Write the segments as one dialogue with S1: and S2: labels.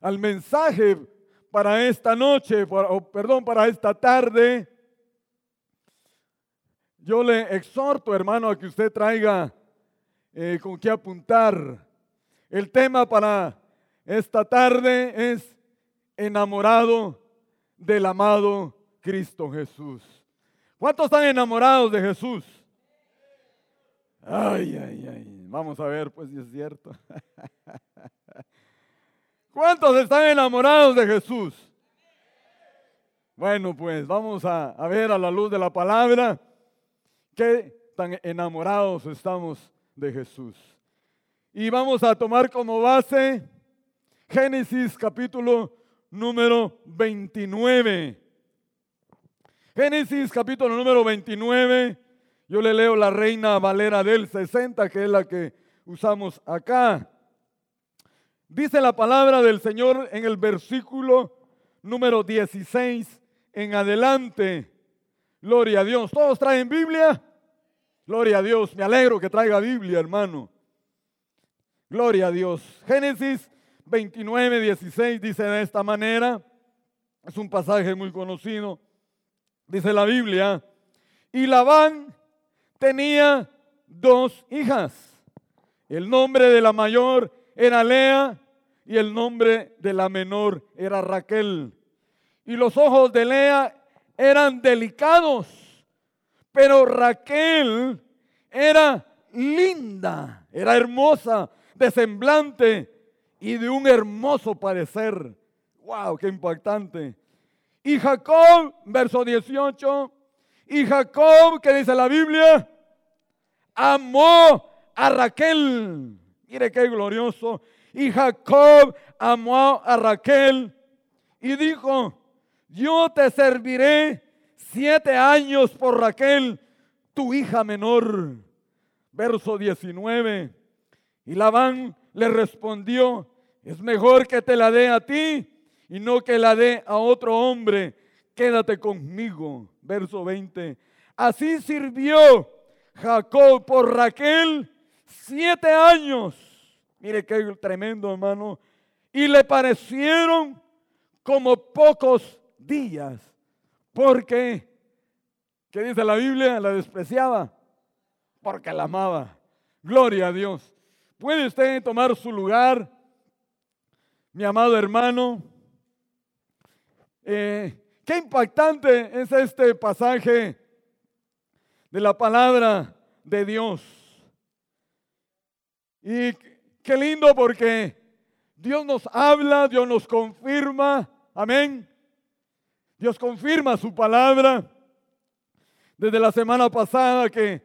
S1: al mensaje para esta noche, perdón, para esta tarde, yo le exhorto, hermano, a que usted traiga eh, con qué apuntar. El tema para esta tarde es enamorado del amado Cristo Jesús. ¿Cuántos están enamorados de Jesús? Ay, ay, ay. Vamos a ver, pues si es cierto. ¿Cuántos están enamorados de Jesús? Bueno, pues vamos a, ver a la luz de la palabra qué tan enamorados estamos de Jesús. Y vamos a tomar como base Génesis capítulo número 29. Génesis capítulo número 29. Yo le leo la Reina Valera del 60, que es la que usamos acá. Dice la palabra del Señor en el versículo número 16 en adelante. Gloria a Dios. ¿Todos traen Biblia? Gloria a Dios. Me alegro que traiga Biblia, hermano. Gloria a Dios. Génesis 29, 16 dice de esta manera. Es un pasaje muy conocido. Dice la Biblia. Y Labán tenía dos hijas. El nombre de la mayor era Lea y el nombre de la menor era Raquel. Y los ojos de Lea eran delicados, pero Raquel era linda, era hermosa, de semblante y de un hermoso parecer. ¡Wow! ¡Qué impactante! Y Jacob, verso 18, y Jacob, que dice la Biblia, amó a Raquel Mire qué glorioso. Y Jacob amó a Raquel y dijo, yo te serviré siete años por Raquel, tu hija menor. Verso 19. Y Labán le respondió, es mejor que te la dé a ti y no que la dé a otro hombre. Quédate conmigo. Verso 20. Así sirvió Jacob por Raquel siete años. Mire qué tremendo, hermano. Y le parecieron como pocos días. Porque, ¿qué dice la Biblia? La despreciaba. Porque la amaba. Gloria a Dios. ¿Puede usted tomar su lugar, mi amado hermano? Eh, qué impactante es este pasaje de la palabra de Dios. Y qué lindo porque Dios nos habla, Dios nos confirma, amén. Dios confirma su palabra. Desde la semana pasada que,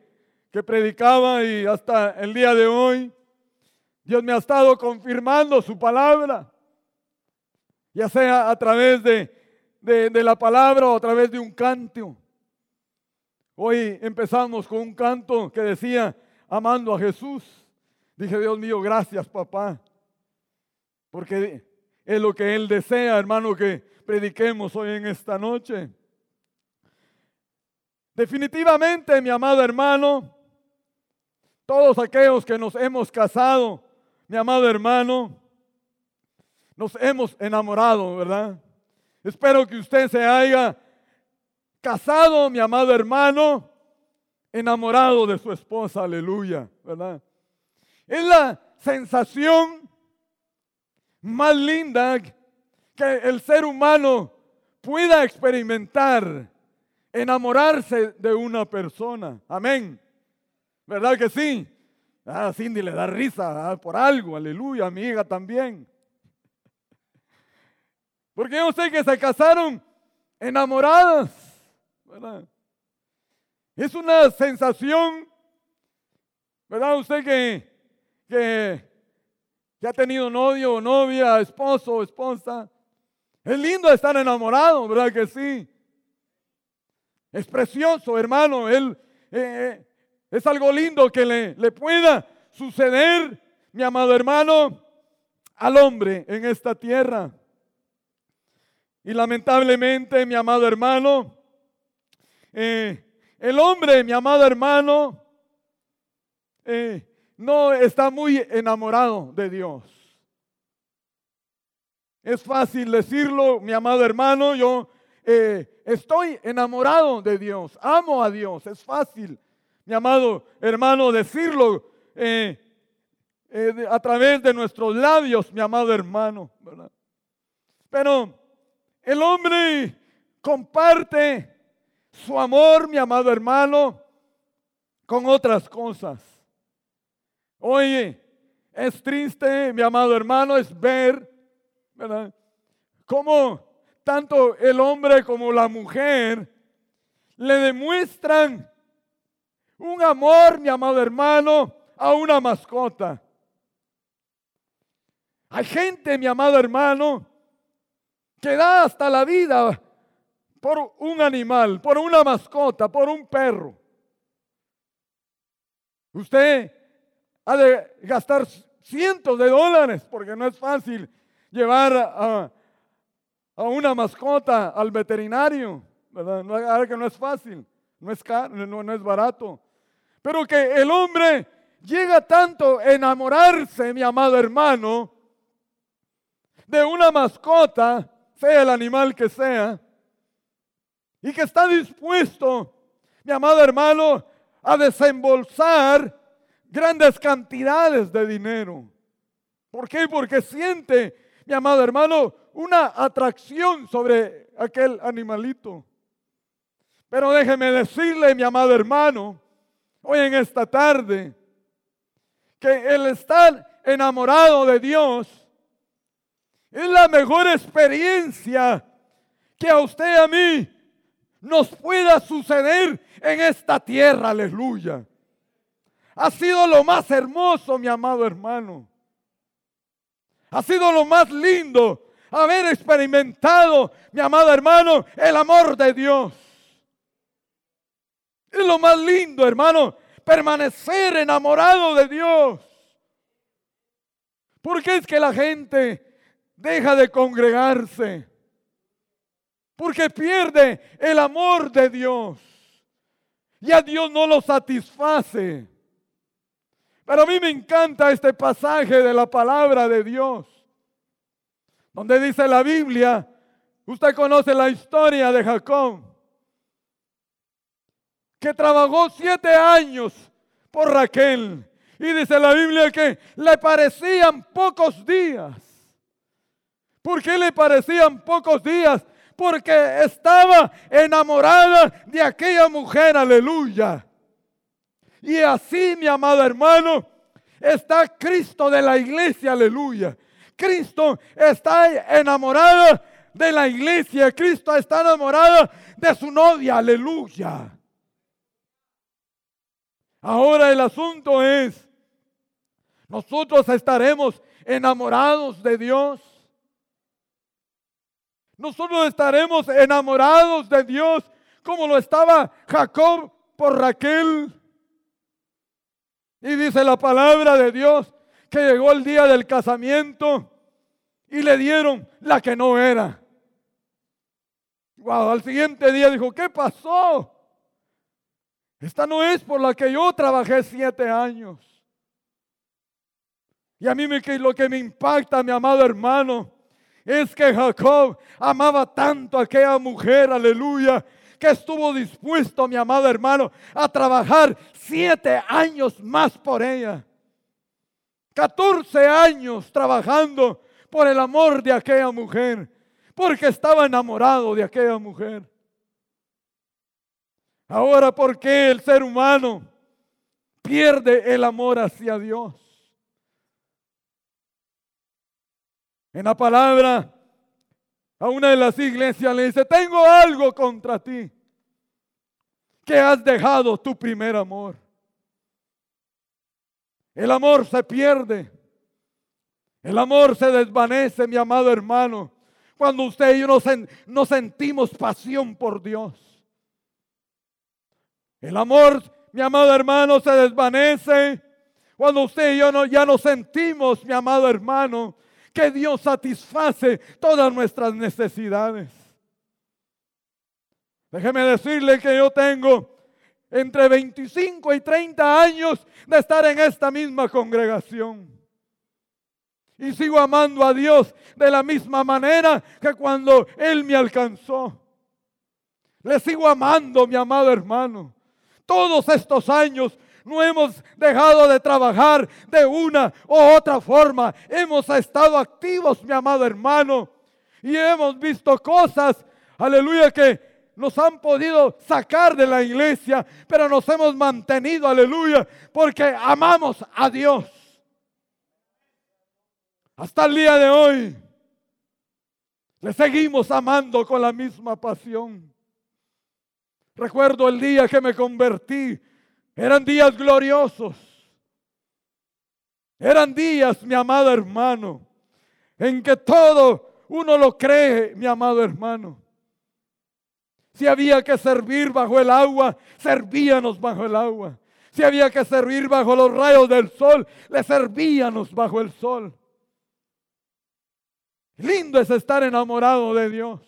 S1: que predicaba y hasta el día de hoy, Dios me ha estado confirmando su palabra, ya sea a través de, de, de la palabra o a través de un canto. Hoy empezamos con un canto que decía, amando a Jesús. Dije, Dios mío, gracias papá. Porque es lo que Él desea, hermano, que prediquemos hoy en esta noche. Definitivamente, mi amado hermano, todos aquellos que nos hemos casado, mi amado hermano, nos hemos enamorado, ¿verdad? Espero que usted se haya casado, mi amado hermano, enamorado de su esposa, aleluya, ¿verdad? Es la sensación más linda que el ser humano pueda experimentar, enamorarse de una persona. Amén. ¿Verdad que sí? Ah, Cindy le da risa ah, por algo, aleluya, amiga también. Porque yo sé que se casaron enamoradas, ¿verdad? Es una sensación, ¿verdad? Usted que que, ha tenido novio o novia, esposo o esposa. Es lindo estar enamorado, ¿verdad que sí? Es precioso, hermano. Él, eh, eh, es algo lindo que le, le pueda suceder, mi amado hermano, al hombre en esta tierra. Y lamentablemente, mi amado hermano, eh, el hombre, mi amado hermano, no está muy enamorado de Dios. Es fácil decirlo, mi amado hermano, yo eh, estoy enamorado de Dios, amo a Dios, es fácil, mi amado hermano, decirlo eh, eh, a través de nuestros labios, mi amado hermano, Pero el hombre comparte su amor, mi amado hermano, con otras cosas. Oye, es triste, mi amado hermano, es ver, ¿verdad? Cómo tanto el hombre como la mujer le demuestran un amor, mi amado hermano, a una mascota. Hay gente, mi amado hermano, que da hasta la vida por un animal, por una mascota, por un perro. Usted ha de gastar cientos de dólares porque no es fácil llevar a, una mascota al veterinario, ¿verdad? No, que no es fácil, no es, no, no es barato. Pero que el hombre llega tanto a enamorarse, mi amado hermano, de una mascota, sea el animal que sea, y que está dispuesto, mi amado hermano, a desembolsar grandes cantidades de dinero. ¿Por qué? Porque siente, mi amado hermano, una atracción sobre aquel animalito. Pero déjeme decirle, mi amado hermano, hoy en esta tarde, que el estar enamorado de Dios es la mejor experiencia que a usted y a mí nos pueda suceder en esta tierra, aleluya. Ha sido lo más hermoso, mi amado hermano. Ha sido lo más lindo haber experimentado, mi amado hermano, el amor de Dios. Es lo más lindo, hermano, permanecer enamorado de Dios. ¿Por qué es que la gente deja de congregarse? porque pierde el amor de Dios. Y a Dios no lo satisface. Pero a mí me encanta este pasaje de la palabra de Dios, donde dice la Biblia, usted conoce la historia de Jacob, que trabajó siete años por Raquel. Y dice la Biblia que le parecían pocos días. ¿Por qué le parecían pocos días? porque estaba enamorada de aquella mujer, aleluya. Y así, mi amado hermano, está Cristo de la iglesia, aleluya. Cristo está enamorado de la iglesia, Cristo está enamorado de su novia, aleluya. Ahora el asunto es, nosotros estaremos enamorados de Dios. Nosotros estaremos enamorados de Dios como lo estaba Jacob por Raquel. Y dice la palabra de Dios que llegó el día del casamiento y le dieron la que no era. Wow, al siguiente día dijo, ¿qué pasó? Esta no es por la que yo trabajé siete años. Y a mí me, lo que me impacta, mi amado hermano, es que Jacob amaba tanto a aquella mujer, aleluya, que estuvo dispuesto, mi amado hermano, a trabajar siete años más por ella. 14 años trabajando por el amor de aquella mujer, porque estaba enamorado de aquella mujer. Ahora, ¿por qué el ser humano pierde el amor hacia Dios? En la palabra, a una de las iglesias le dice, tengo algo contra ti, que has dejado tu primer amor. El amor se pierde. El amor se desvanece, mi amado hermano, cuando usted y yo no, sentimos pasión por Dios. El amor, mi amado hermano, se desvanece cuando usted y yo ya no sentimos, mi amado hermano, que Dios satisface todas nuestras necesidades. Déjeme decirle que yo tengo entre 25 y 30 años de estar en esta misma congregación. Y sigo amando a Dios de la misma manera que cuando Él me alcanzó. Le sigo amando, mi amado hermano. Todos estos años no hemos dejado de trabajar de una u otra forma. Hemos estado activos, mi amado hermano. Y hemos visto cosas, aleluya, que nos han podido sacar de la iglesia, pero nos hemos mantenido, aleluya, porque amamos a Dios. Hasta el día de hoy le seguimos amando con la misma pasión. Recuerdo el día que me convertí. Eran días gloriosos. Eran días, mi amado hermano, en que todo uno lo cree, mi amado hermano. Si había que servir bajo el agua, servíamos bajo el agua. Si había que servir bajo los rayos del sol, le servíamos bajo el sol. Lindo es estar enamorado de Dios.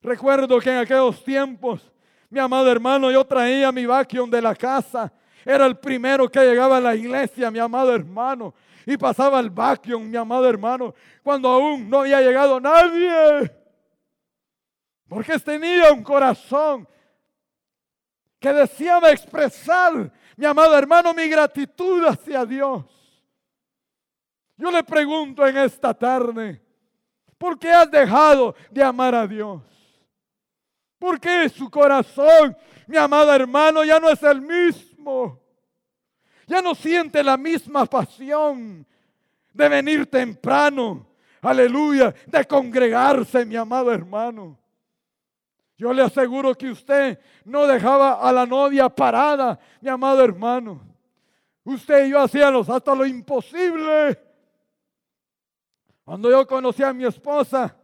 S1: Recuerdo que en aquellos tiempos, mi amado hermano, yo traía mi vacuum de la casa. Era el primero que llegaba a la iglesia, mi amado hermano. Y pasaba el vacuum, mi amado hermano, cuando aún no había llegado nadie. Porque tenía un corazón que deseaba expresar, mi amado hermano, mi gratitud hacia Dios. Yo le pregunto en esta tarde, ¿por qué has dejado de amar a Dios? ¿Por qué su corazón, mi amado hermano, ya no es el mismo? Ya no siente la misma pasión de venir temprano, aleluya, de congregarse, mi amado hermano. Yo le aseguro que usted no dejaba a la novia parada, mi amado hermano. Usted y yo hacíamos hasta lo imposible cuando yo conocí a mi esposa,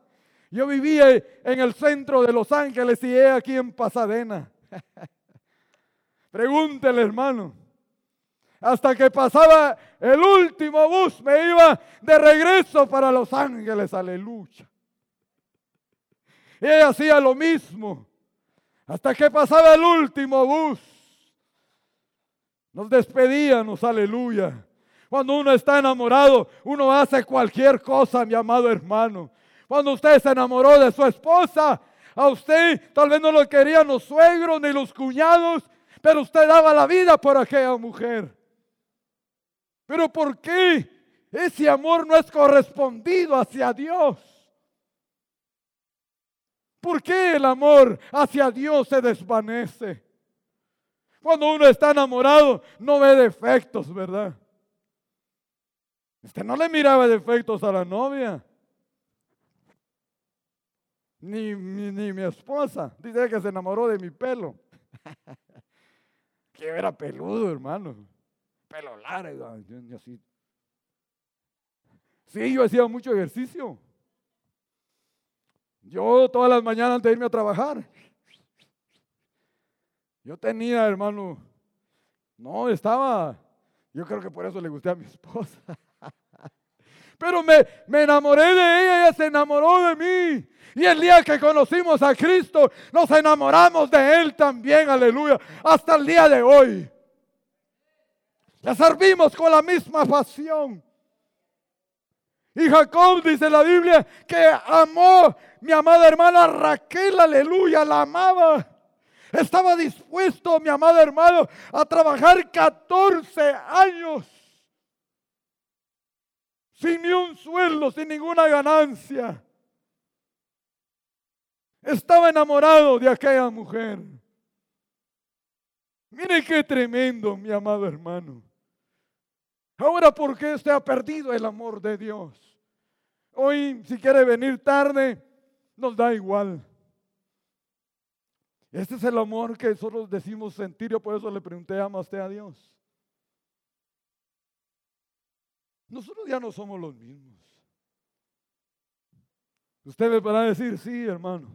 S1: yo vivía en el centro de Los Ángeles y ella aquí en Pasadena. Pregúntele, hermano. Hasta que pasaba el último bus, me iba de regreso para Los Ángeles, aleluya. Y ella hacía lo mismo. Hasta que pasaba el último bus. Nos despedíamos, aleluya. Cuando uno está enamorado, uno hace cualquier cosa, mi amado hermano. Cuando usted se enamoró de su esposa, a usted tal vez no lo querían los suegros ni los cuñados, pero usted daba la vida por aquella mujer. Pero ¿por qué ese amor no es correspondido hacia Dios? ¿Por qué el amor hacia Dios se desvanece? Cuando uno está enamorado, no ve defectos, ¿verdad? Usted no le miraba defectos a la novia. Ni, ni, mi esposa. Dice que se enamoró de mi pelo. que era peludo, hermano. Pelo largo. Sí, yo hacía mucho ejercicio. Yo todas las mañanas antes de irme a trabajar. Yo tenía, hermano, no, estaba, yo creo que por eso le gusté a mi esposa. Pero me, me enamoré de ella, ella se enamoró de mí. Y el día que conocimos a Cristo, nos enamoramos de Él también, aleluya, hasta el día de hoy. Le servimos con la misma pasión. Y Jacob dice la Biblia que amó mi amada hermana Raquel, aleluya, la amaba. Estaba dispuesto, mi amado hermano, a trabajar 14 años sin ni un sueldo, sin ninguna ganancia. Estaba enamorado de aquella mujer. Mire qué tremendo, mi amado hermano. Ahora, ¿por qué usted ha perdido el amor de Dios? Hoy, si quiere venir tarde, nos da igual. Este es el amor que nosotros decimos sentir, yo por eso le pregunté, ¿ama usted a Dios? Nosotros ya no somos los mismos. Usted me podrá decir, sí, hermano.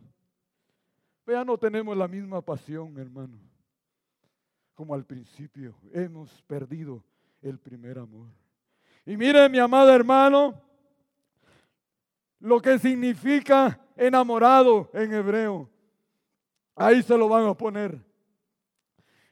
S1: Ya no tenemos la misma pasión, hermano. Como al principio. Hemos perdido el primer amor. Y mire, mi amado hermano, lo que significa enamorado en hebreo. Ahí se lo van a poner.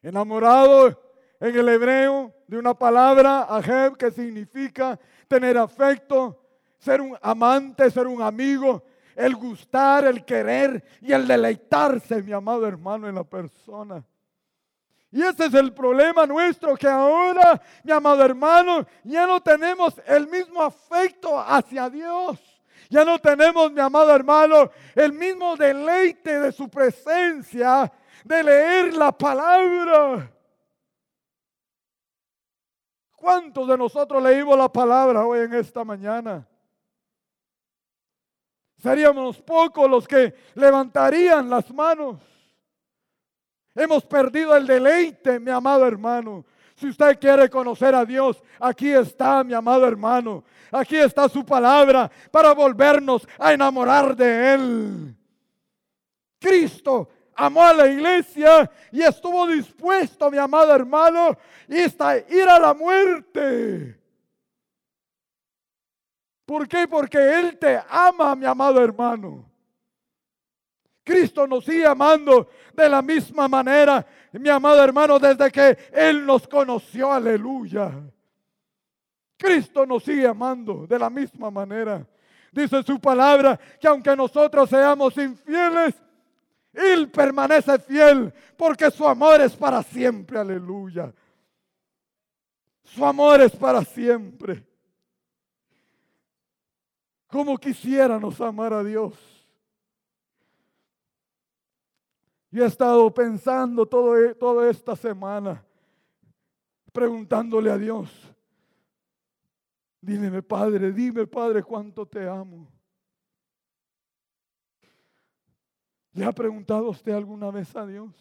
S1: Enamorado en el hebreo de una palabra, ajeb, que significa tener afecto, ser un amante, ser un amigo, el gustar, el querer y el deleitarse, mi amado hermano, en la persona. Y ese es el problema nuestro, que ahora, mi amado hermano, ya no tenemos el mismo afecto hacia Dios. Ya no tenemos, mi amado hermano, el mismo deleite de su presencia, de leer la palabra. ¿Cuántos de nosotros leímos la palabra hoy en esta mañana? Seríamos pocos los que levantarían las manos. Hemos perdido el deleite, mi amado hermano. Si usted quiere conocer a Dios, aquí está, mi amado hermano. Aquí está su palabra para volvernos a enamorar de Él. Cristo amó a la iglesia y estuvo dispuesto, mi amado hermano, está ir a la muerte. ¿Por qué? Porque Él te ama, mi amado hermano. Cristo nos sigue amando de la misma manera, mi amado hermano, desde que Él nos conoció, aleluya. Cristo nos sigue amando de la misma manera. Dice su palabra que aunque nosotros seamos infieles, Él permanece fiel porque su amor es para siempre, aleluya. Su amor es para siempre. Como quisiéramos amar a Dios. Yo he estado pensando todo, e, toda esta semana, preguntándole a Dios, dime Padre, dime Padre cuánto te amo. ¿Le ha preguntado usted alguna vez a Dios?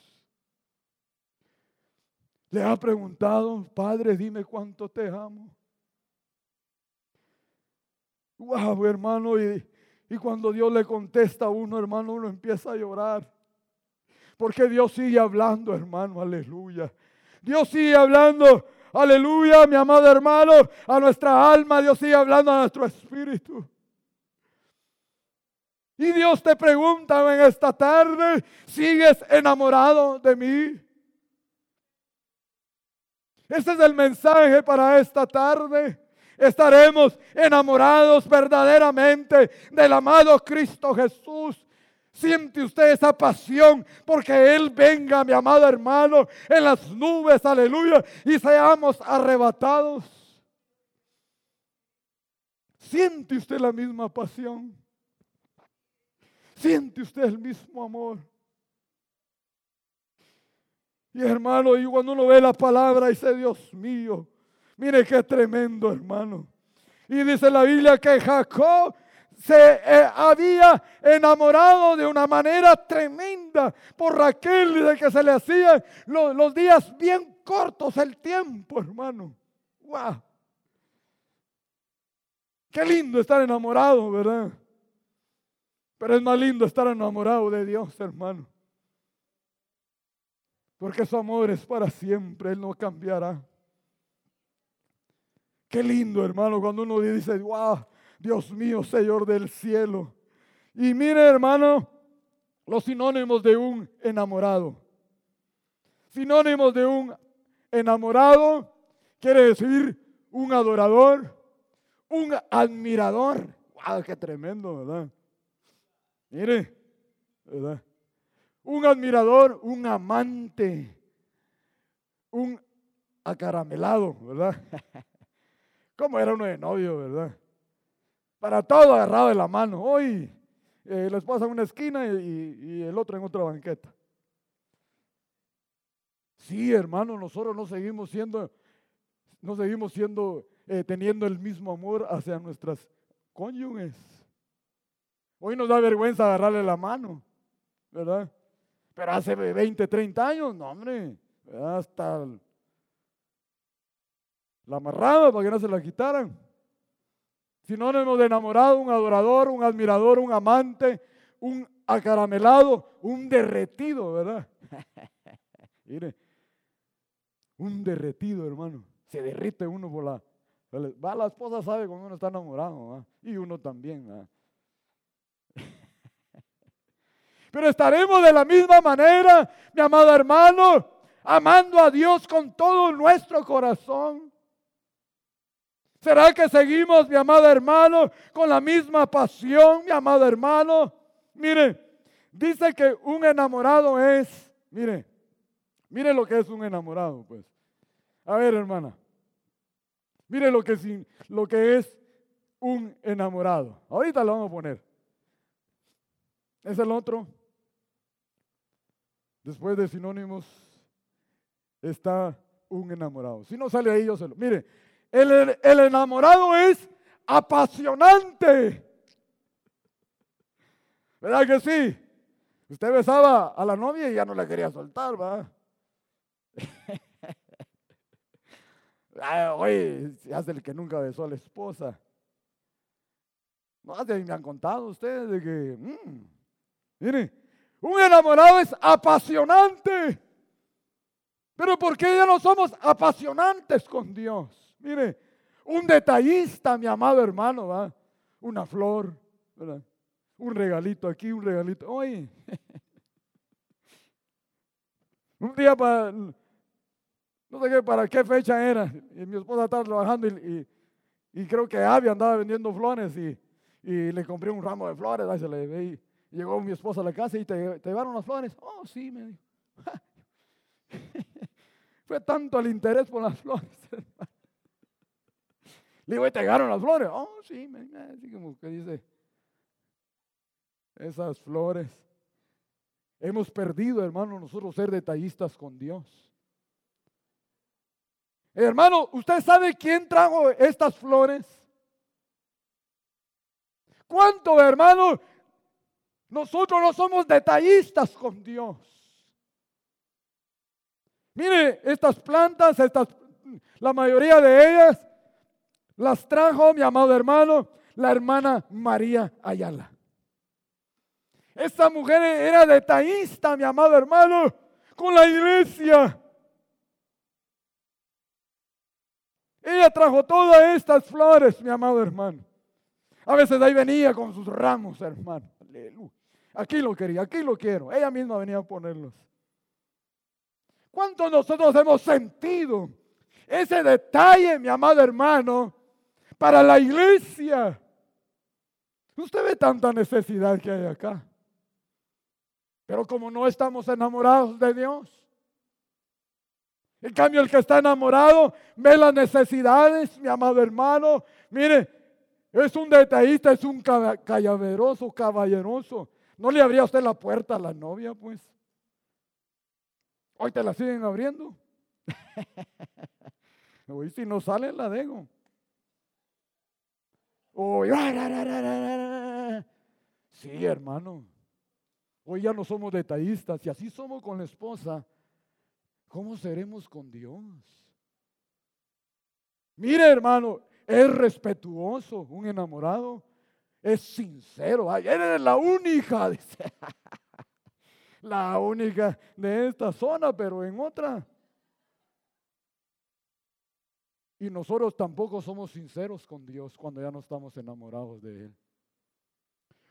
S1: ¿Le ha preguntado, Padre, dime cuánto te amo? Wow, hermano, y, y cuando Dios le contesta a uno, hermano, uno empieza a llorar. Porque Dios sigue hablando, hermano, aleluya. Dios sigue hablando, aleluya, mi amado hermano, a nuestra alma, Dios sigue hablando a nuestro espíritu. Y Dios te pregunta en esta tarde, ¿sigues enamorado de mí? Ese es el mensaje para esta tarde estaremos enamorados verdaderamente del amado Cristo Jesús. Siente usted esa pasión porque Él venga, mi amado hermano, en las nubes, aleluya, y seamos arrebatados. Siente usted la misma pasión. Siente usted el mismo amor. Y hermano, y cuando uno ve la palabra, dice, Dios mío, Mire qué tremendo, hermano. Y dice la Biblia que Jacob se eh, había enamorado de una manera tremenda por Raquel, de que se le hacían los, días bien cortos el tiempo, hermano. ¡Wow! Qué lindo estar enamorado, ¿verdad? Pero es más lindo estar enamorado de Dios, hermano. Porque su amor es para siempre, Él no cambiará. Qué lindo, hermano, cuando uno dice, wow, Dios mío, Señor del cielo. Y mire, hermano, los sinónimos de un enamorado. Sinónimos de un enamorado quiere decir un adorador, un admirador. ¡Wow! ¡Qué tremendo, ¿verdad? Mire, ¿verdad? Un admirador, un amante, un acaramelado, ¿verdad? ¿Cómo era uno de novio, verdad? Para todo agarrado de la mano. Hoy eh, la esposa en una esquina y, el otro en otra banqueta. Sí, hermano, nosotros no seguimos siendo, no seguimos siendo, eh, teniendo el mismo amor hacia nuestras cónyuges. Hoy nos da vergüenza agarrarle la mano, ¿verdad? Pero hace 20, 30 años, no, hombre, hasta la amarraba para que no se la quitaran. Sinónimo de enamorado, un adorador, un admirador, un amante, un acaramelado, un derretido, ¿verdad? Mire, un derretido, hermano. Se derrite uno por la... Va, la esposa sabe cuando uno está enamorado, y uno también. Pero estaremos de la misma manera, mi amado hermano, amando a Dios con todo nuestro corazón? ¿Será que seguimos, mi amado hermano, con la misma pasión, mi amado hermano? Mire, dice que un enamorado es, mire, mire lo que es un enamorado, pues. A ver, hermana, mire lo que, es, lo que es un enamorado. Ahorita lo vamos a poner. Es el otro. Después de sinónimos está un enamorado. Si no sale ahí, yo se lo. Mire, el, el enamorado es apasionante. ¿Verdad que sí? Usted besaba a la novia y ya no la quería soltar, ¿va? Oye, se hace el que nunca besó a la esposa. No, me han contado ustedes de que, mm, mire, un enamorado es apasionante. Pero ¿por qué ya no somos apasionantes con Dios? Mire, un detallista, mi amado hermano, ¿va? Una flor, Un regalito aquí, un regalito. Oye, un día para, no sé qué, para qué fecha era. Y mi esposa estaba trabajando y, creo que Abby andaba vendiendo flores y, le compré un ramo de flores. Ahí se le ve. Llegó mi esposa a la casa y te, te llevaron las flores. Oh, sí, me dijo. Fue tanto el interés por las flores. Le digo, ¿te llegaron las flores? Oh, sí, así como que dice, esas flores. Hemos perdido, hermano, nosotros ser detallistas con Dios. Hermano, ¿usted sabe quién trajo estas flores? ¿Cuánto, hermano? Nosotros no somos detallistas con Dios. Mire, estas plantas, estas, la mayoría de ellas las trajo mi amado hermano, la hermana María Ayala. Esta mujer era detallista, mi amado hermano, con la iglesia. Ella trajo todas estas flores, mi amado hermano. A veces ahí venía con sus ramos, hermano. Aleluya. Aquí lo quería, aquí lo quiero. Ella misma venía a ponerlos. ¿Cuánto nosotros hemos sentido ese detalle, mi amado hermano, para la iglesia? Usted ve tanta necesidad que hay acá. Pero como no estamos enamorados de Dios, en cambio, el que está enamorado ve las necesidades, mi amado hermano. Mire, es un detallista, es un callaveroso, caballeroso. ¿No le abría usted la puerta a la novia, pues? Hoy te la siguen abriendo. Hoy si no sale, la dejo. Hoy, sí, hermano. Hoy ya no somos detallistas y así somos con la esposa. ¿cómo seremos con Dios? Mire, hermano, es respetuoso, un enamorado, es sincero. Ay, eres la única, la única de esta zona, pero en otra. Y nosotros tampoco somos sinceros con Dios cuando ya no estamos enamorados de Él.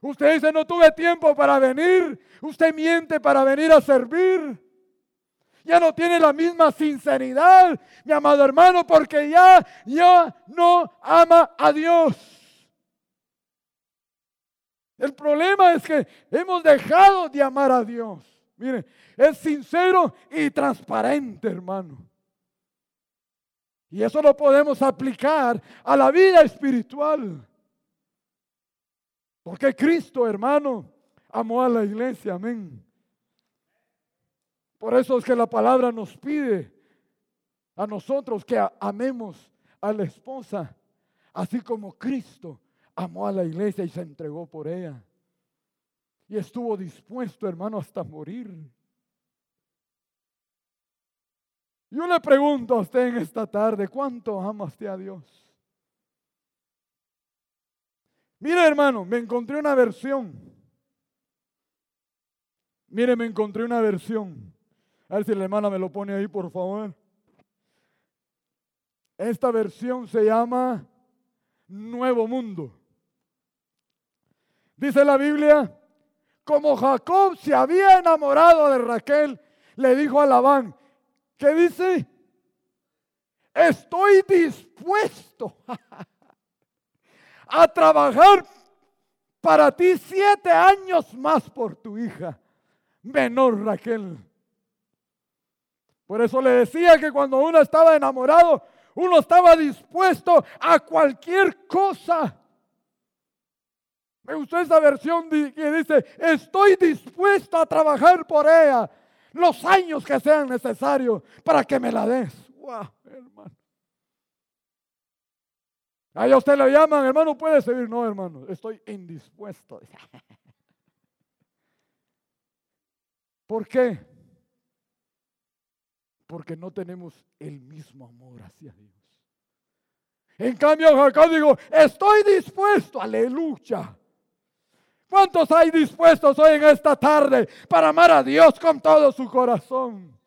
S1: Usted dice, no tuve tiempo para venir. Usted miente para venir a servir ya no tiene la misma sinceridad, mi amado hermano, porque ya, ya no ama a Dios. El problema es que hemos dejado de amar a Dios. Mire, es sincero y transparente, hermano. Y eso lo podemos aplicar a la vida espiritual. Porque Cristo, hermano, amó a la iglesia, amén. Por eso es que la palabra nos pide a nosotros que amemos a la esposa, así como Cristo amó a la iglesia y se entregó por ella. Y estuvo dispuesto, hermano, hasta morir. Yo le pregunto a usted en esta tarde, ¿cuánto amaste a Dios? Mire, hermano, me encontré una versión. Mire, me encontré una versión a ver si la hermana me lo pone ahí, por favor. Esta versión se llama Nuevo Mundo. Dice la Biblia, como Jacob se había enamorado de Raquel, le dijo a Labán, ¿Qué dice? Estoy dispuesto a trabajar para ti siete años más por tu hija menor Raquel. Por eso le decía que cuando uno estaba enamorado, uno estaba dispuesto a cualquier cosa. Me gustó esa versión que dice, estoy dispuesto a trabajar por ella los años que sean necesarios para que me la des. Wow, hermano. Ahí a usted le llaman, hermano, puede seguir. No, hermano, estoy indispuesto. ¿Por qué? Porque no tenemos el mismo amor hacia Dios. En cambio, Jacob digo, estoy dispuesto, aleluya. ¿Cuántos hay dispuestos hoy en esta tarde para amar a Dios con todo su corazón?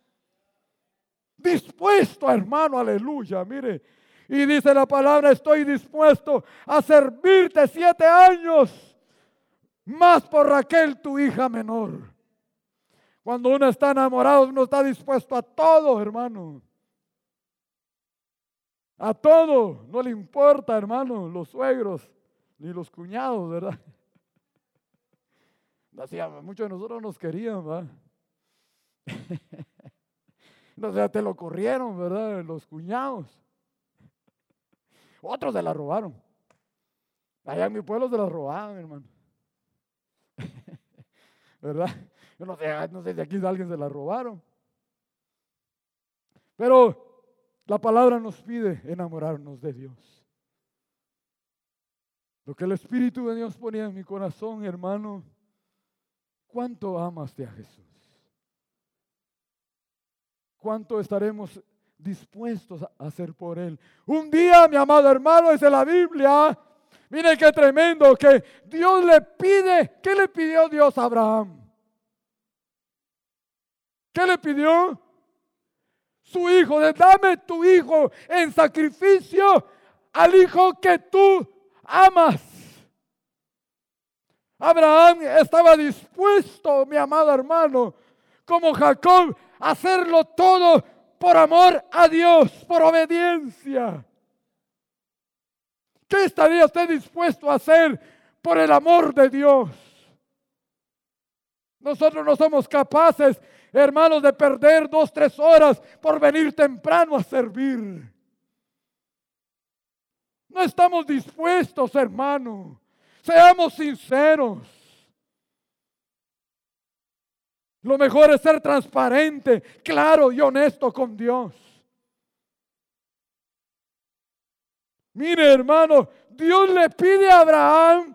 S1: Dispuesto, hermano, aleluya. Mire, y dice la palabra, estoy dispuesto a servirte siete años más por Raquel, tu hija menor. Cuando uno está enamorado, uno está dispuesto a todo, hermano. A todo. No le importa, hermano, los suegros ni los cuñados, ¿verdad? Muchos de nosotros nos querían, ¿verdad? no sé, te lo corrieron, ¿verdad? Los cuñados. Otros se la robaron. Allá en mi pueblo se la robaban, hermano. ¿Verdad? Yo no sé, no sé si aquí alguien se la robaron. Pero la palabra nos pide enamorarnos de Dios. Lo que el Espíritu de Dios ponía en mi corazón, hermano, ¿cuánto amaste a Jesús? ¿Cuánto estaremos dispuestos a hacer por Él? Un día, mi amado hermano, dice la Biblia, mire qué tremendo, que Dios le pide, ¿qué le pidió Dios a Abraham? ¿Qué le pidió? Su hijo, dame tu hijo en sacrificio al hijo que tú amas. Abraham estaba dispuesto, mi amado hermano, como Jacob, a hacerlo todo por amor a Dios, por obediencia. ¿Qué estaría usted dispuesto a hacer por el amor de Dios? Nosotros no somos capaces hermanos, de perder dos, tres horas por venir temprano a servir. No estamos dispuestos, hermano. Seamos sinceros. Lo mejor es ser transparente, claro y honesto con Dios. Mire, hermano, Dios le pide a Abraham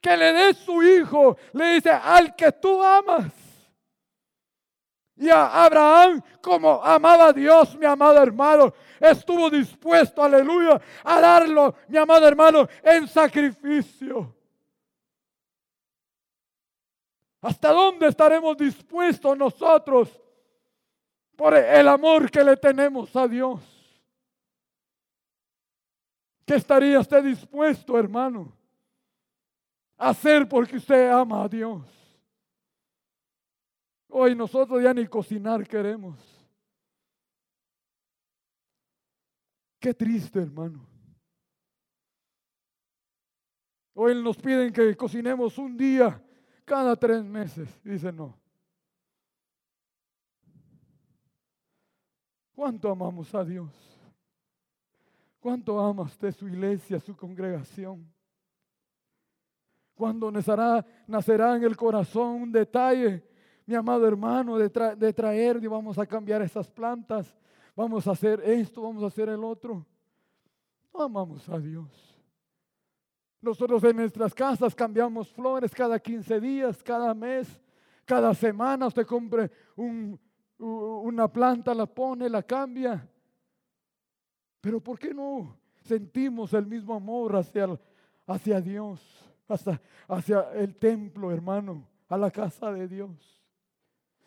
S1: que le dé su hijo. Le dice, al que tú amas. Y a Abraham, como amaba a Dios, mi amado hermano, estuvo dispuesto, aleluya, a darlo, mi amado hermano, en sacrificio. ¿Hasta dónde estaremos dispuestos nosotros por el amor que le tenemos a Dios? ¿Qué estaría usted dispuesto, hermano, a hacer porque usted ama a Dios? Hoy nosotros ya ni cocinar queremos. Qué triste, hermano. Hoy nos piden que cocinemos un día cada tres meses. Dice no. ¿Cuánto amamos a Dios? ¿Cuánto ama usted su iglesia, su congregación? Cuando nacerá, nacerá en el corazón un detalle mi amado hermano, de, traer y vamos a cambiar esas plantas, vamos a hacer esto, vamos a hacer el otro. No amamos a Dios. Nosotros en nuestras casas cambiamos flores cada 15 días, cada mes, cada semana. Usted compre una planta, la pone, la cambia. Pero ¿por qué no sentimos el mismo amor hacia, hacia Dios, hacia, hacia el templo, hermano, a la casa de Dios?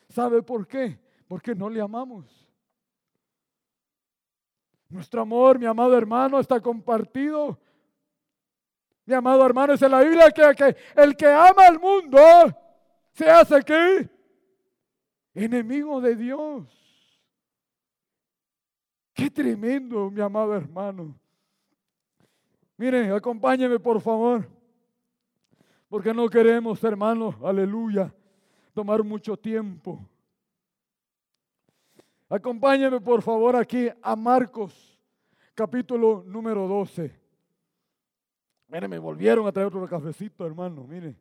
S1: ¿Sabe por qué? Porque no le amamos. Nuestro amor, mi amado hermano, está compartido. Mi amado hermano, en la Biblia que, el que ama al mundo se hace qué? Enemigo de Dios. Qué tremendo, mi amado hermano. Miren, acompáñeme por favor, porque no queremos, hermano, aleluya, tomar mucho tiempo. Acompáñeme por favor aquí a Marcos, capítulo número 12. Miren, me volvieron a traer otro cafecito, hermano. Mire,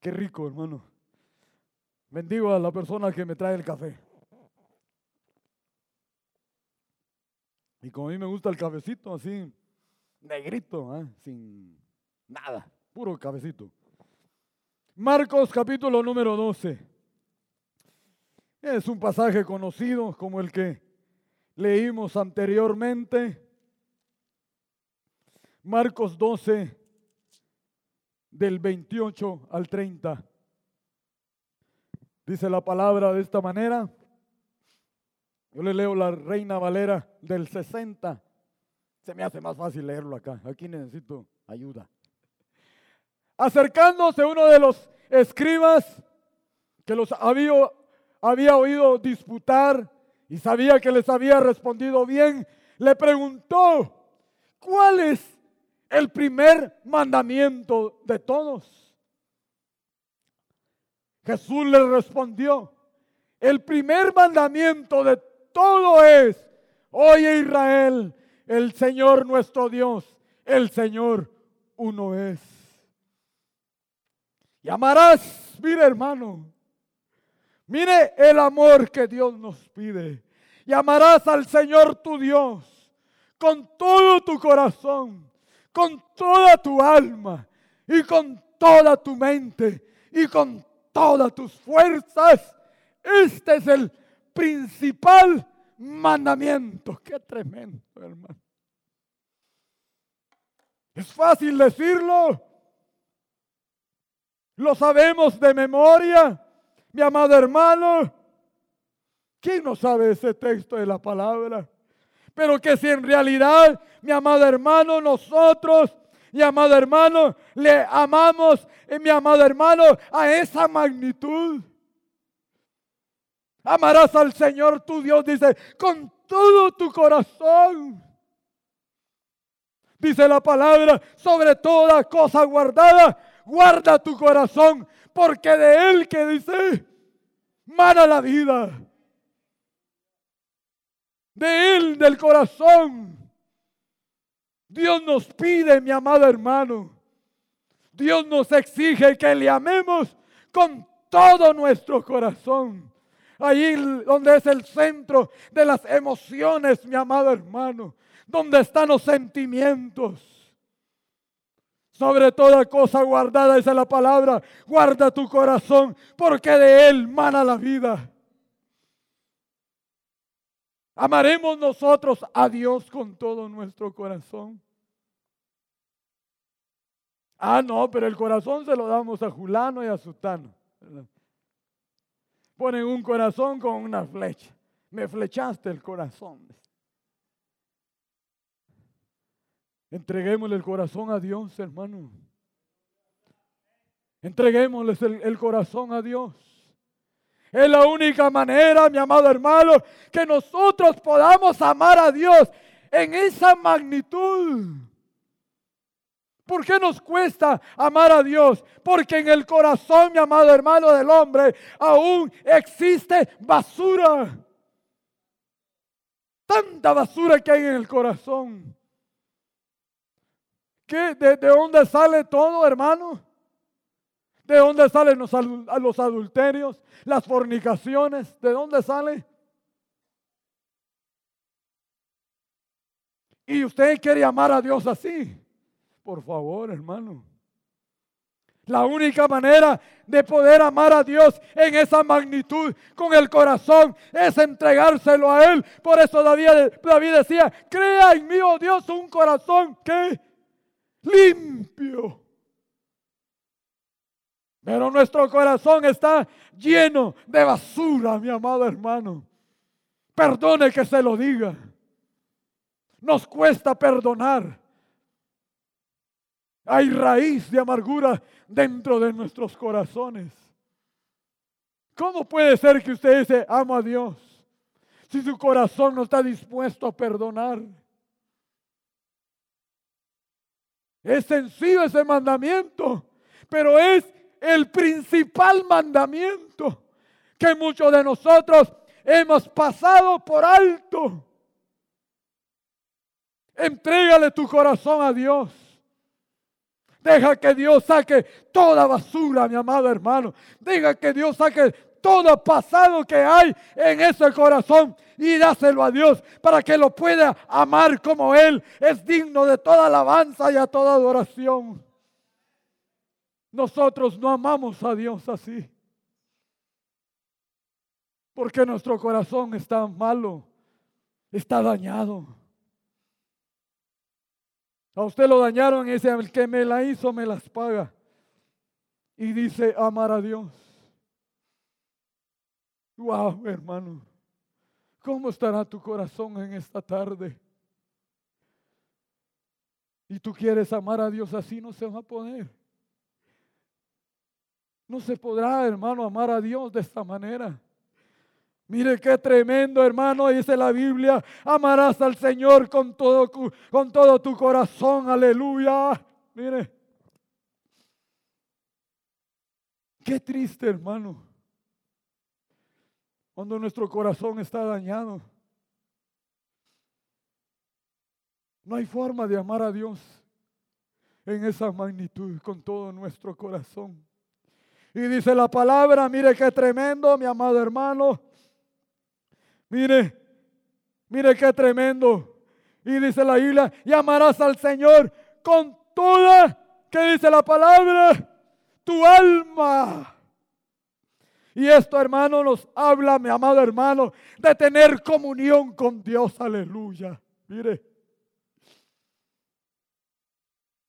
S1: qué rico, hermano. Bendigo a la persona que me trae el café. Y como a mí me gusta el cafecito así, negrito, ¿eh? sin nada, puro cafecito. Marcos capítulo número 12. Es un pasaje conocido como el que leímos anteriormente. Marcos 12, del 28 al 30. Dice la palabra de esta manera. Yo le leo la Reina Valera del 60. Se me hace más fácil leerlo acá. Aquí necesito ayuda. Acercándose uno de los escribas que los había, había oído disputar y sabía que les había respondido bien, le preguntó, ¿cuál es el primer mandamiento de todos. Jesús le respondió, el primer mandamiento de todo es, oye Israel, el Señor nuestro Dios, el Señor uno es. Y amarás, mire hermano, mire el amor que Dios nos pide. Y amarás al Señor tu Dios con todo tu corazón con toda tu alma y con toda tu mente y con todas tus fuerzas. Este es el principal mandamiento. Qué tremendo, hermano. Es fácil decirlo. Lo sabemos de memoria, mi amado hermano. ¿Quién no sabe ese texto de la palabra? Pero que si en realidad, mi amado hermano, nosotros, mi amado hermano, le amamos, y mi amado hermano, a esa magnitud. Amarás al Señor tu Dios, dice, con todo tu corazón. Dice la palabra, sobre toda cosa guardada, guarda tu corazón, porque de él que dice, mana la vida de Él, del corazón. Dios nos pide, mi amado hermano, Dios nos exige que le amemos con todo nuestro corazón. Allí donde es el centro de las emociones, mi amado hermano, donde están los sentimientos. Sobre toda cosa guardada, esa es la palabra, guarda tu corazón, porque de él mana la vida. ¿Amaremos nosotros a Dios con todo nuestro corazón? Ah, no, pero el corazón se lo damos a Julano y a Sutano. Ponen un corazón con una flecha. Me flechaste el corazón. Entreguémosle el corazón a Dios, hermano. Entreguémosle el, el corazón a Dios. Es la única manera, mi amado hermano, que nosotros podamos amar a Dios en esa magnitud. ¿Por qué nos cuesta amar a Dios? Porque en el corazón, mi amado hermano del hombre, aún existe basura. Tanta basura que hay en el corazón. ¿Qué? ¿De, de dónde sale todo, hermano? ¿De dónde salen los, los adulterios, las fornicaciones? ¿De dónde sale? Y usted quiere amar a Dios así. Por favor, hermano. La única manera de poder amar a Dios en esa magnitud con el corazón es entregárselo a Él. Por eso David, David decía, crea en mí, oh Dios, un corazón que limpio pero nuestro corazón está lleno de basura, mi amado hermano. Perdone que se lo diga. Nos cuesta perdonar. Hay raíz de amargura dentro de nuestros corazones. ¿Cómo puede ser que usted dice, amo a Dios? si su corazón no está dispuesto a perdonar. Es sencillo ese mandamiento, pero es el principal mandamiento que muchos de nosotros hemos pasado por alto. Entrégale tu corazón a Dios. Deja que Dios saque toda basura, mi amado hermano. Deja que Dios saque todo pasado que hay en ese corazón y dáselo a Dios para que lo pueda amar como Él es digno de toda alabanza y a toda adoración. Nosotros no amamos a Dios así. Porque nuestro corazón está malo, está dañado. A usted lo dañaron y dice, el que me la hizo me las paga. Y dice, amar a Dios. Wow, hermano. ¿Cómo estará tu corazón en esta tarde? Y tú quieres amar a Dios así, no se va a poder. No se podrá, hermano, amar a Dios de esta manera. Mire qué tremendo, hermano, dice la Biblia, amarás al Señor con todo, con todo tu corazón, aleluya. Mire, qué triste, hermano cuando nuestro corazón está dañado. No hay forma de amar a Dios en esa magnitud con todo nuestro corazón. Y dice la palabra, mire qué tremendo, mi amado hermano. Mire, mire qué tremendo. Y dice la Biblia, y amarás al Señor con toda, ¿qué dice la palabra? Tu alma y esto, hermano, nos habla, mi amado hermano, de tener comunión con Dios. Aleluya. Mire.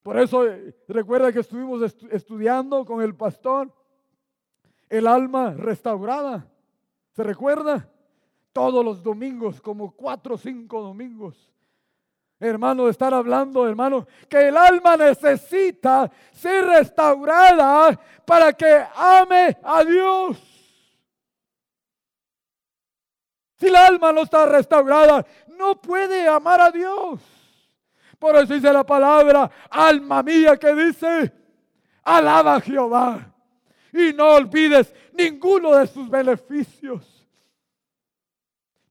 S1: Por eso, eh, recuerda que estuvimos estudiando con el pastor el alma restaurada. ¿Se recuerda? Todos los domingos, como cuatro o cinco domingos. Hermano, estar hablando, hermano, que el alma necesita ser restaurada para que ame a Dios. Si la alma no está restaurada, no puede amar a Dios. Por eso dice la palabra, alma mía, que dice, alaba a Jehová y no olvides ninguno de sus beneficios.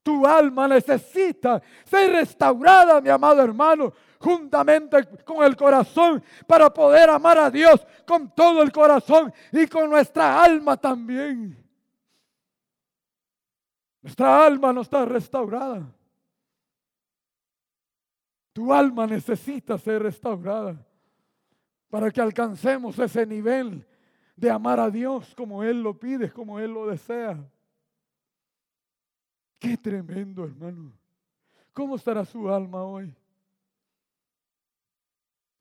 S1: Tu alma necesita ser restaurada, mi amado hermano, juntamente con el corazón para poder amar a Dios con todo el corazón y con nuestra alma también. Nuestra alma no está restaurada. Tu alma necesita ser restaurada para que alcancemos ese nivel de amar a Dios como Él lo pide, como Él lo desea. Qué tremendo, hermano. ¿Cómo estará su alma hoy?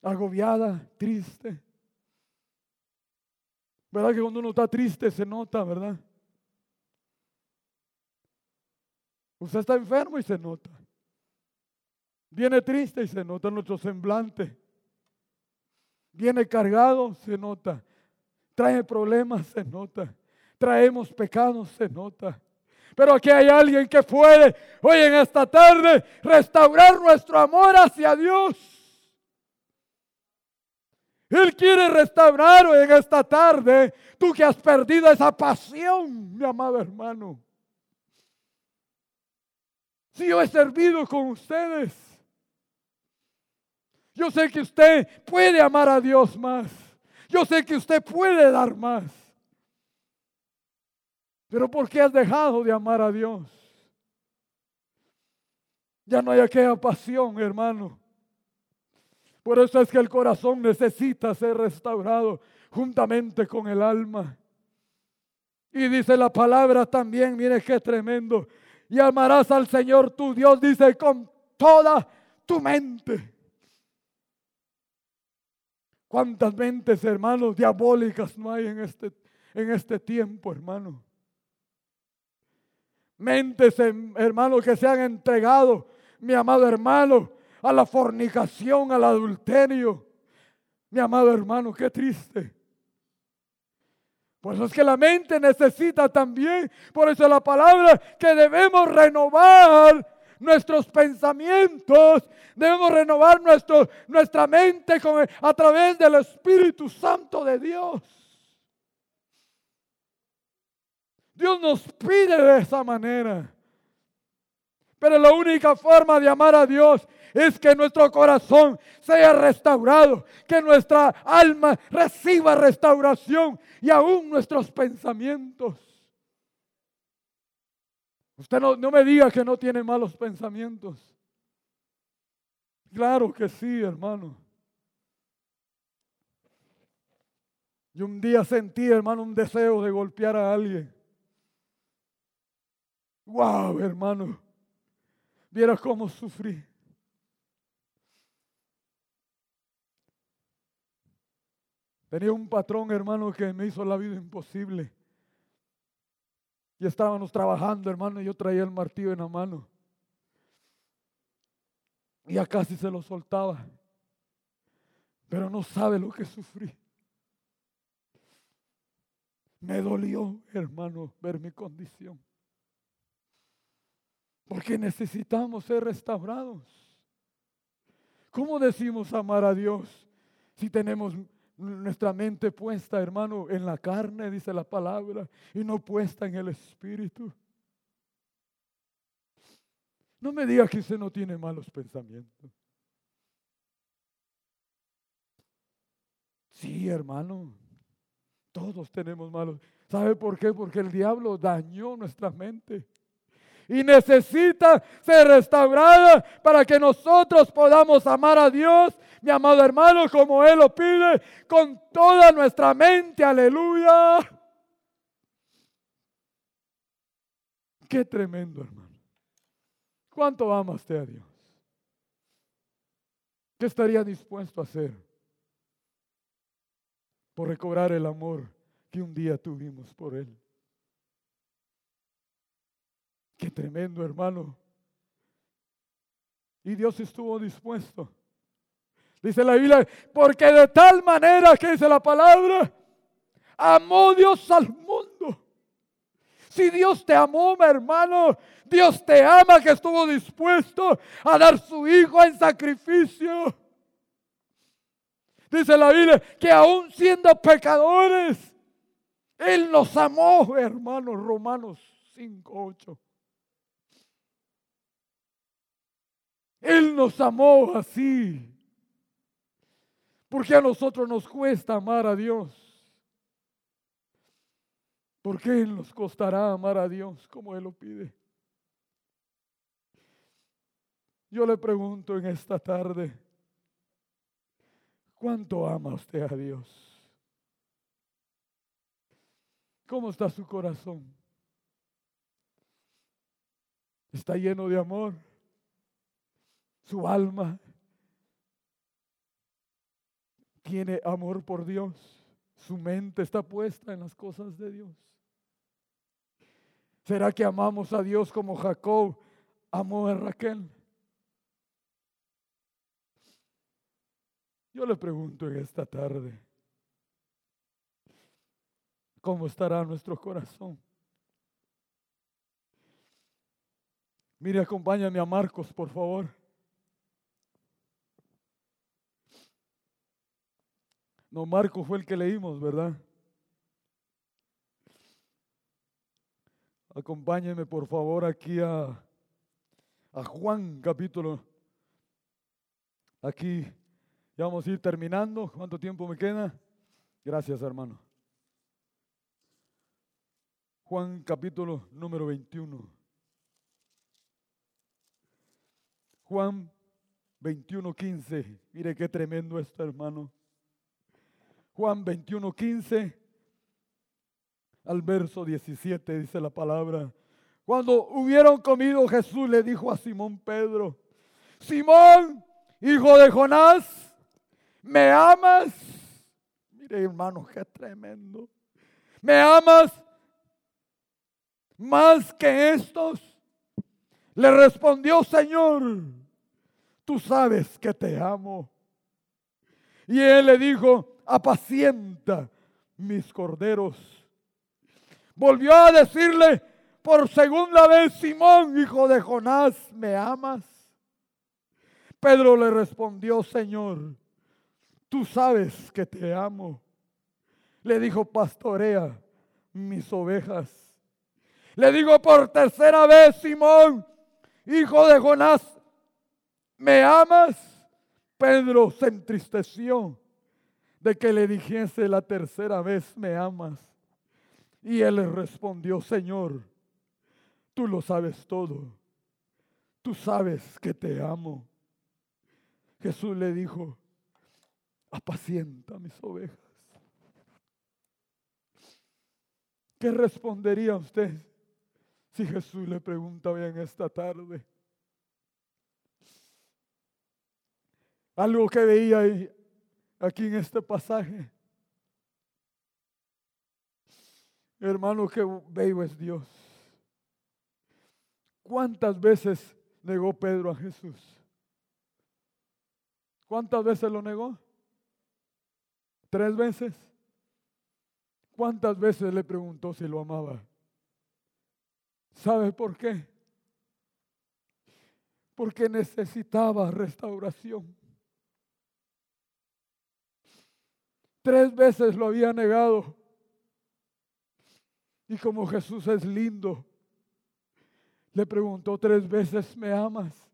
S1: Agobiada, triste. ¿Verdad que cuando uno está triste se nota, verdad? Usted está enfermo y se nota. Viene triste y se nota nuestro semblante. Viene cargado, se nota. Trae problemas, se nota. Traemos pecados, se nota. Pero aquí hay alguien que puede hoy en esta tarde restaurar nuestro amor hacia Dios. Él quiere restaurar hoy en esta tarde tú que has perdido esa pasión, mi amado hermano. Si yo he servido con ustedes, yo sé que usted puede amar a Dios más. Yo sé que usted puede dar más. Pero ¿por qué has dejado de amar a Dios? Ya no hay aquella pasión, hermano. Por eso es que el corazón necesita ser restaurado juntamente con el alma. Y dice la palabra también, mire qué tremendo y amarás al Señor tu Dios, dice, con toda tu mente. ¿Cuántas mentes, hermanos, diabólicas no hay en este, en este tiempo, hermano? Mentes, hermanos, que se han entregado, mi amado hermano, a la fornicación, al adulterio. Mi amado hermano, qué triste. Por eso es que la mente necesita también, por eso la palabra que debemos renovar nuestros pensamientos, debemos renovar nuestra mente a través del Espíritu Santo de Dios. Dios nos pide de esa manera. Pero la única forma de amar a Dios es que nuestro corazón sea restaurado, que nuestra alma reciba restauración y aún nuestros pensamientos. Usted no, no me diga que no tiene malos pensamientos. Claro que sí, hermano. Yo un día sentí, hermano, un deseo de golpear a alguien. Wow, hermano. Vieras cómo sufrí. Tenía un patrón, hermano, que me hizo la vida imposible. Y estábamos trabajando, hermano, y yo traía el martillo en la mano. Y ya casi se lo soltaba. Pero no sabe lo que sufrí. Me dolió, hermano, ver mi condición. Porque necesitamos ser restaurados. ¿Cómo decimos amar a Dios si tenemos nuestra mente puesta, hermano, en la carne, dice la palabra, y no puesta en el espíritu. No me diga que usted no tiene malos pensamientos. Sí, hermano, todos tenemos malos. ¿Sabe por qué? Porque el diablo dañó nuestra mente y necesita ser restaurada para que nosotros podamos amar a Dios, mi amado hermano, como Él lo pide, con toda nuestra mente. Aleluya. Qué tremendo, hermano. ¿Cuánto ama a Dios? ¿Qué estaría dispuesto a hacer por recobrar el amor que un día tuvimos por Él? Qué tremendo, hermano. Y Dios estuvo dispuesto. Dice la Biblia, porque de tal manera que dice la palabra, amó Dios al mundo. Si Dios te amó, mi hermano, Dios te ama que estuvo dispuesto a dar su hijo en sacrificio. Dice la Biblia que aún siendo pecadores, Él nos amó, hermanos, Romanos 5, 8. Él nos amó así. Porque a nosotros nos cuesta amar a Dios. ¿Por qué Él nos costará amar a Dios como Él lo pide? Yo le pregunto en esta tarde, ¿cuánto ama usted a Dios? ¿Cómo está su corazón? ¿Está lleno de amor? Su alma tiene amor por Dios, su mente está puesta en las cosas de Dios. ¿Será que amamos a Dios como Jacob amó a Raquel? Yo le pregunto en esta tarde, ¿cómo estará nuestro corazón? Mire, acompáñame a Marcos, por favor. No, Marco fue el que leímos, ¿verdad? Acompáñenme por favor aquí a, a Juan capítulo. Aquí ya vamos a ir terminando. ¿Cuánto tiempo me queda? Gracias, hermano. Juan capítulo número 21. Juan 21, 15. Mire qué tremendo esto, hermano. Juan 21, 15 al verso 17 dice la palabra. Cuando hubieron comido Jesús le dijo a Simón Pedro, Simón, hijo de Jonás, ¿me amas? Mire hermano, qué tremendo. ¿Me amas más que estos? Le respondió, Señor, tú sabes que te amo. Y él le dijo, apacienta mis corderos. volvió a decirle por segunda vez, Simón, hijo de Jonás, ¿me amas? Pedro le respondió, Señor, tú sabes que te amo. Le dijo, pastorea mis ovejas. Le digo por tercera vez, Simón, hijo de Jonás, ¿me amas? Pedro se entristeció de que le dijese la tercera vez, ¿me amas? Y él le respondió, Señor, tú lo sabes todo. Tú sabes que te amo. Jesús le dijo, apacienta mis ovejas. ¿Qué respondería usted si Jesús le pregunta bien esta tarde? Algo que veía aquí en este pasaje. Hermano, qué bello es Dios. ¿Cuántas veces negó Pedro a Jesús? ¿Cuántas veces lo negó? ¿Tres veces? ¿Cuántas veces le preguntó si lo amaba? ¿Sabe por qué? Porque necesitaba restauración. Tres veces lo había negado. Y como Jesús es lindo, le preguntó tres veces, ¿me amas?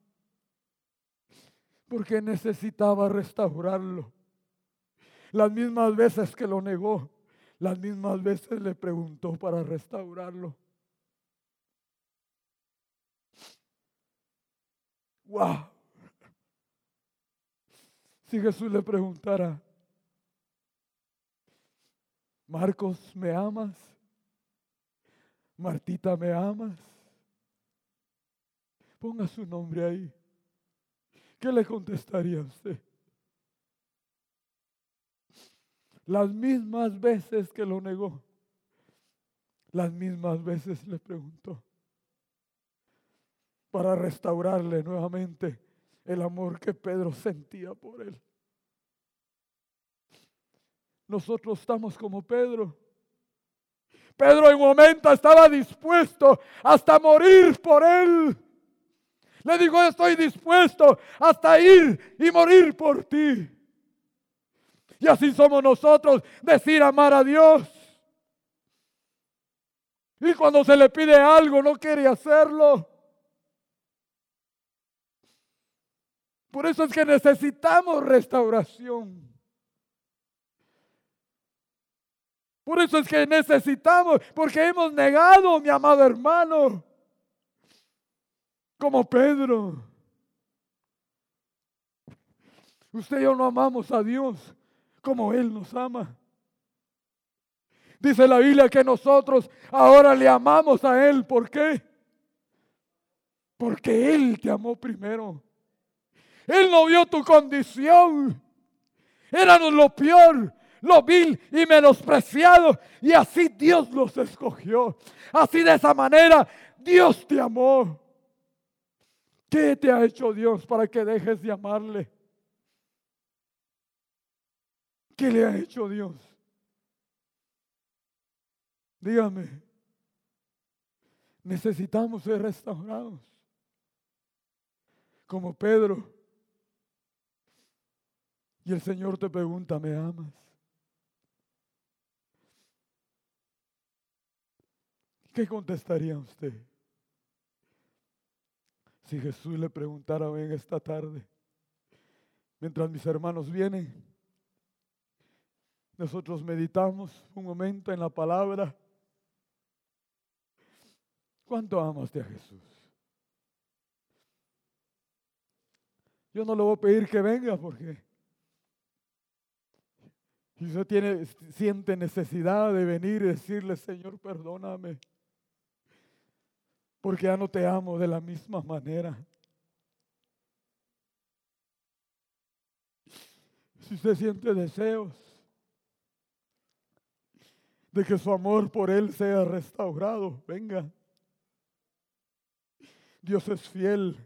S1: Porque necesitaba restaurarlo. Las mismas veces que lo negó, las mismas veces le preguntó para restaurarlo. Wow. Si Jesús le preguntara, Marcos, ¿me amas? Martita, ¿me amas? Ponga su nombre ahí. ¿Qué le contestaría usted? Las mismas veces que lo negó, las mismas veces le preguntó para restaurarle nuevamente el amor que Pedro sentía por él. Nosotros estamos como Pedro. Pedro en momento estaba dispuesto hasta morir por él. Le dijo, estoy dispuesto hasta ir y morir por ti. Y así somos nosotros, decir amar a Dios. Y cuando se le pide algo, no quiere hacerlo. Por eso es que necesitamos restauración. Por eso es que necesitamos, porque hemos negado, mi amado hermano, como Pedro. Usted y yo no amamos a Dios como Él nos ama. Dice la Biblia que nosotros ahora le amamos a Él. ¿Por qué? Porque Él te amó primero. Él no vio tu condición. Éramos lo peor lo vil y menospreciado. Y así Dios los escogió. Así de esa manera Dios te amó. ¿Qué te ha hecho Dios para que dejes de amarle? ¿Qué le ha hecho Dios? Dígame, necesitamos ser restaurados. Como Pedro. Y el Señor te pregunta, ¿me amas? ¿Qué contestaría usted? Si Jesús le preguntara en esta tarde, mientras mis hermanos vienen, nosotros meditamos un momento en la palabra. ¿Cuánto amaste a Jesús? Yo no le voy a pedir que venga porque si usted tiene, siente necesidad de venir y decirle, Señor, perdóname porque ya no te amo de la misma manera. Si usted siente deseos de que su amor por Él sea restaurado, venga. Dios es fiel.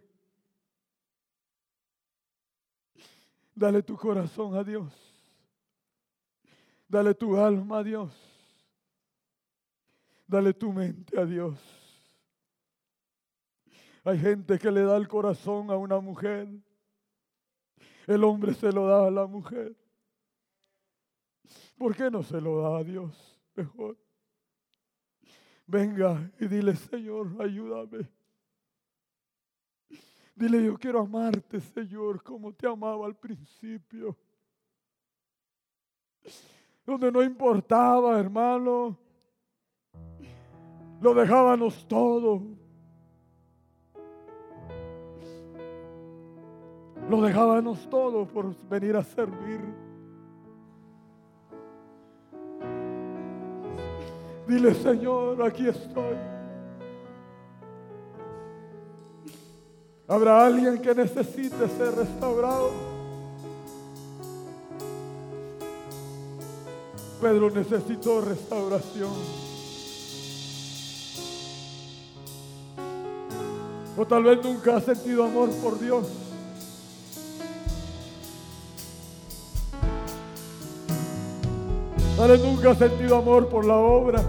S1: Dale tu corazón a Dios. Dale tu alma a Dios. Dale tu mente a Dios. Hay gente que le da el corazón a una mujer. El hombre se lo da a la mujer. ¿Por qué no se lo da a Dios mejor? Venga y dile, Señor, ayúdame. Dile, yo quiero amarte, Señor, como te amaba al principio. Donde no importaba, hermano. Lo dejábamos todo. Lo dejábamos todo por venir a servir. Dile, Señor, aquí estoy. ¿Habrá alguien que necesite ser restaurado? Pedro necesitó restauración. O tal vez nunca ha sentido amor por Dios. Vez nunca ha sentido amor por la obra.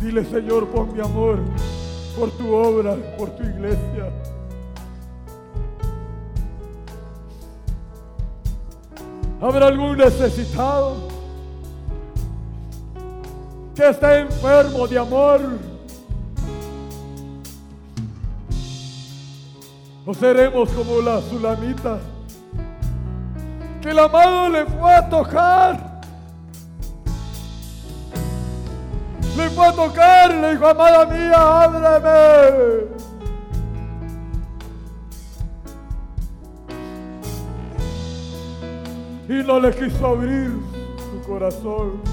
S1: Dile, Señor, pon mi amor por tu obra, por tu iglesia. ¿Habrá algún necesitado que está enfermo de amor? ¿O seremos como la sulamita? El amado le fue a tocar Le fue a tocar le dijo, amada mía, ábreme. Y no le quiso abrir su corazón.